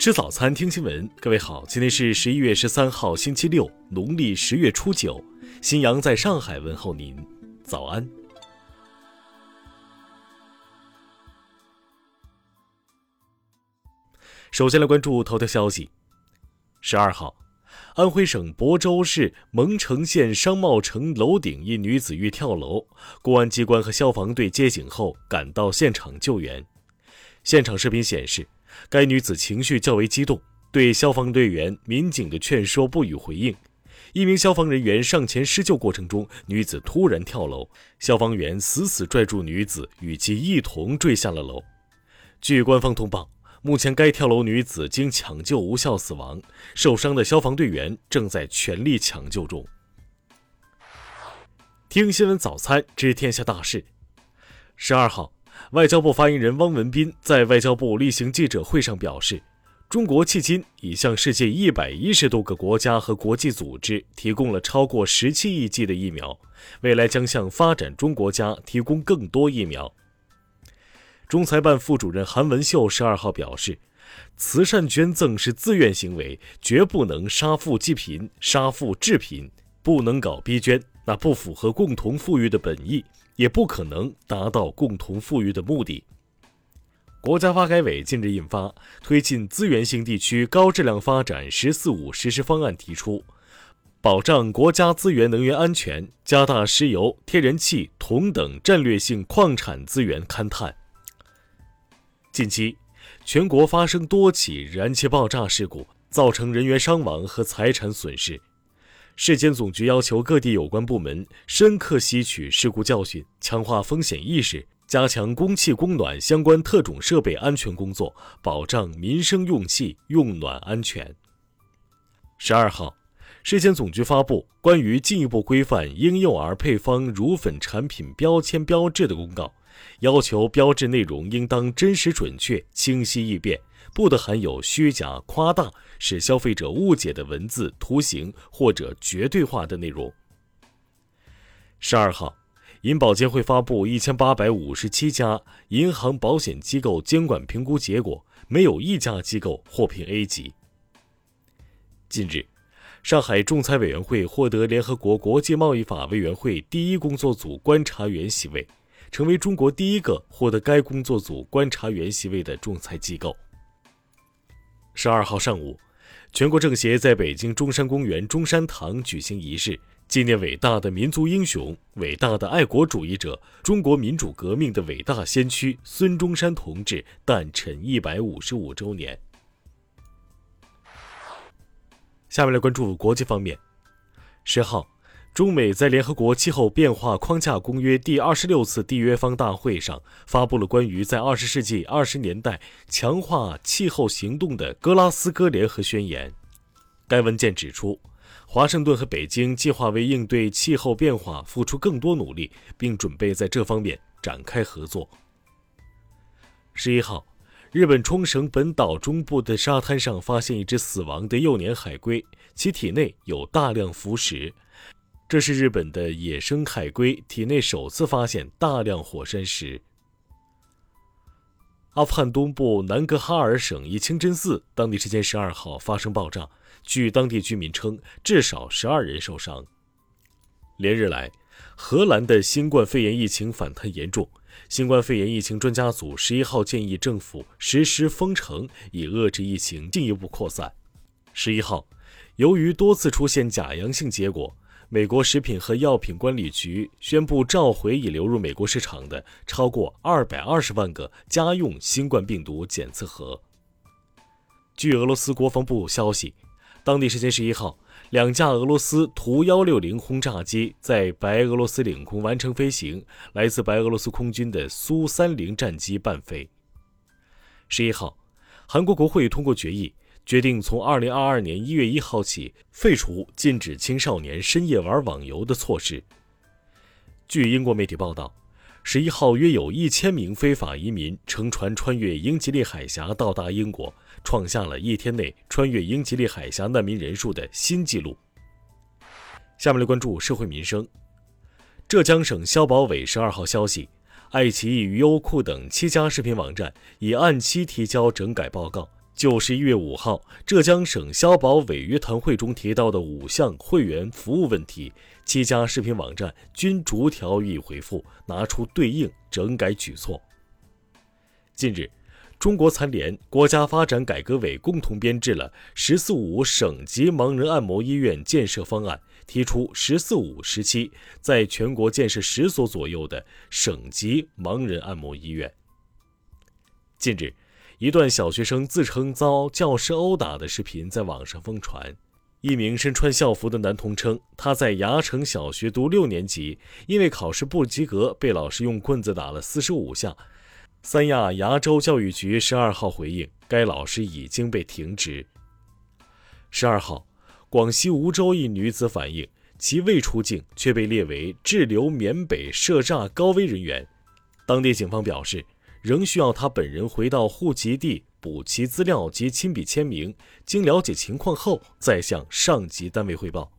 吃早餐，听新闻。各位好，今天是十一月十三号，星期六，农历十月初九。新阳在上海问候您，早安。首先来关注头条消息。十二号，安徽省亳州市蒙城县商贸城楼顶一女子欲跳楼，公安机关和消防队接警后赶到现场救援。现场视频显示。该女子情绪较为激动，对消防队员、民警的劝说不予回应。一名消防人员上前施救过程中，女子突然跳楼，消防员死死拽住女子，与其一同坠下了楼。据官方通报，目前该跳楼女子经抢救无效死亡，受伤的消防队员正在全力抢救中。听新闻早餐知天下大事。十二号。外交部发言人汪文斌在外交部例行记者会上表示，中国迄今已向世界一百一十多个国家和国际组织提供了超过十七亿剂的疫苗，未来将向发展中国家提供更多疫苗。中财办副主任韩文秀十二号表示，慈善捐赠是自愿行为，绝不能杀富济贫、杀富致贫，不能搞逼捐，那不符合共同富裕的本意。也不可能达到共同富裕的目的。国家发改委近日印发《推进资源性地区高质量发展“十四五”实施方案》，提出保障国家资源能源安全，加大石油、天然气、铜等战略性矿产资源勘探。近期，全国发生多起燃气爆炸事故，造成人员伤亡和财产损失。市监总局要求各地有关部门深刻吸取事故教训，强化风险意识，加强供气供暖相关特种设备安全工作，保障民生用气用暖安全。十二号，市监总局发布关于进一步规范婴幼儿配方乳粉产品标签标志的公告，要求标志内容应当真实准确、清晰易辨。不得含有虚假、夸大、使消费者误解的文字、图形或者绝对化的内容。十二号，银保监会发布一千八百五十七家银行保险机构监管评估结果，没有一家机构获评 A 级。近日，上海仲裁委员会获得联合国国际贸易法委员会第一工作组观察员席位，成为中国第一个获得该工作组观察员席位的仲裁机构。十二号上午，全国政协在北京中山公园中山堂举行仪式，纪念伟大的民族英雄、伟大的爱国主义者、中国民主革命的伟大先驱孙中山同志诞辰一百五十五周年。下面来关注国际方面，十号。中美在联合国气候变化框架公约第二十六次缔约方大会上发布了关于在二十世纪二十年代强化气候行动的格拉斯哥联合宣言。该文件指出，华盛顿和北京计划为应对气候变化付出更多努力，并准备在这方面展开合作。十一号，日本冲绳本岛中部的沙滩上发现一只死亡的幼年海龟，其体内有大量浮石。这是日本的野生海龟体内首次发现大量火山石。阿富汗东部南格哈尔省一清真寺当地时间十二号发生爆炸，据当地居民称，至少十二人受伤。连日来，荷兰的新冠肺炎疫情反弹严重，新冠肺炎疫情专家组十一号建议政府实施封城，以遏制疫情进一步扩散。十一号，由于多次出现假阳性结果。美国食品和药品管理局宣布召回已流入美国市场的超过二百二十万个家用新冠病毒检测盒。据俄罗斯国防部消息，当地时间十一号，两架俄罗斯图幺六零轰炸机在白俄罗斯领空完成飞行，来自白俄罗斯空军的苏三零战机伴飞。十一号，韩国国会通过决议。决定从二零二二年一月一号起废除禁止青少年深夜玩网游的措施。据英国媒体报道，十一号约有一千名非法移民乘船穿越英吉利海峡到达英国，创下了一天内穿越英吉利海峡难民人数的新纪录。下面来关注社会民生。浙江省消保委十二号消息，爱奇艺优酷等七家视频网站已按期提交整改报告。就十一月五号，浙江省消保委约谈会中提到的五项会员服务问题，七家视频网站均逐条予以回复，拿出对应整改举措。近日，中国残联、国家发展改革委共同编制了“十四五”省级盲人按摩医院建设方案，提出“十四五”时期在全国建设十所左右的省级盲人按摩医院。近日。一段小学生自称遭教师殴打的视频在网上疯传。一名身穿校服的男童称，他在牙城小学读六年级，因为考试不及格，被老师用棍子打了四十五下。三亚牙州教育局十二号回应，该老师已经被停职。十二号，广西梧州一女子反映，其未出境却被列为滞留缅北涉诈高危人员。当地警方表示。仍需要他本人回到户籍地补齐资料及亲笔签名，经了解情况后再向上级单位汇报。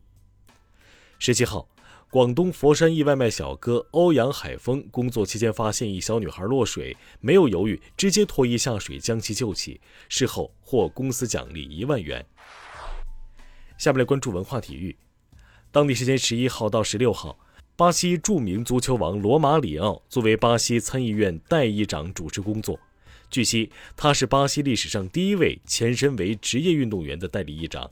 十七号，广东佛山一外卖小哥欧阳海峰工作期间发现一小女孩落水，没有犹豫，直接脱衣下水将其救起，事后获公司奖励一万元。下面来关注文化体育，当地时间十一号到十六号。巴西著名足球王罗马里奥作为巴西参议院代议长主持工作。据悉，他是巴西历史上第一位前身为职业运动员的代理议长。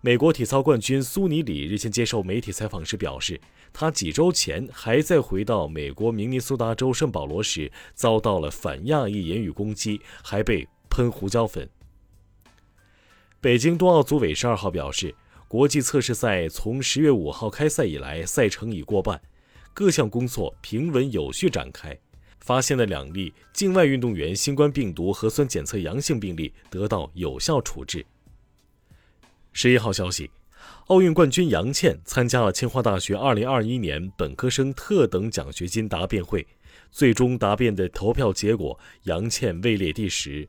美国体操冠军苏尼里日前接受媒体采访时表示，他几周前还在回到美国明尼苏达州圣保罗时，遭到了反亚裔言语攻击，还被喷胡椒粉。北京冬奥组委十二号表示。国际测试赛从十月五号开赛以来，赛程已过半，各项工作平稳有序展开。发现的两例境外运动员新冠病毒核酸检测阳性病例得到有效处置。十一号消息，奥运冠军杨倩参加了清华大学二零二一年本科生特等奖学金答辩会，最终答辩的投票结果，杨倩位列第十。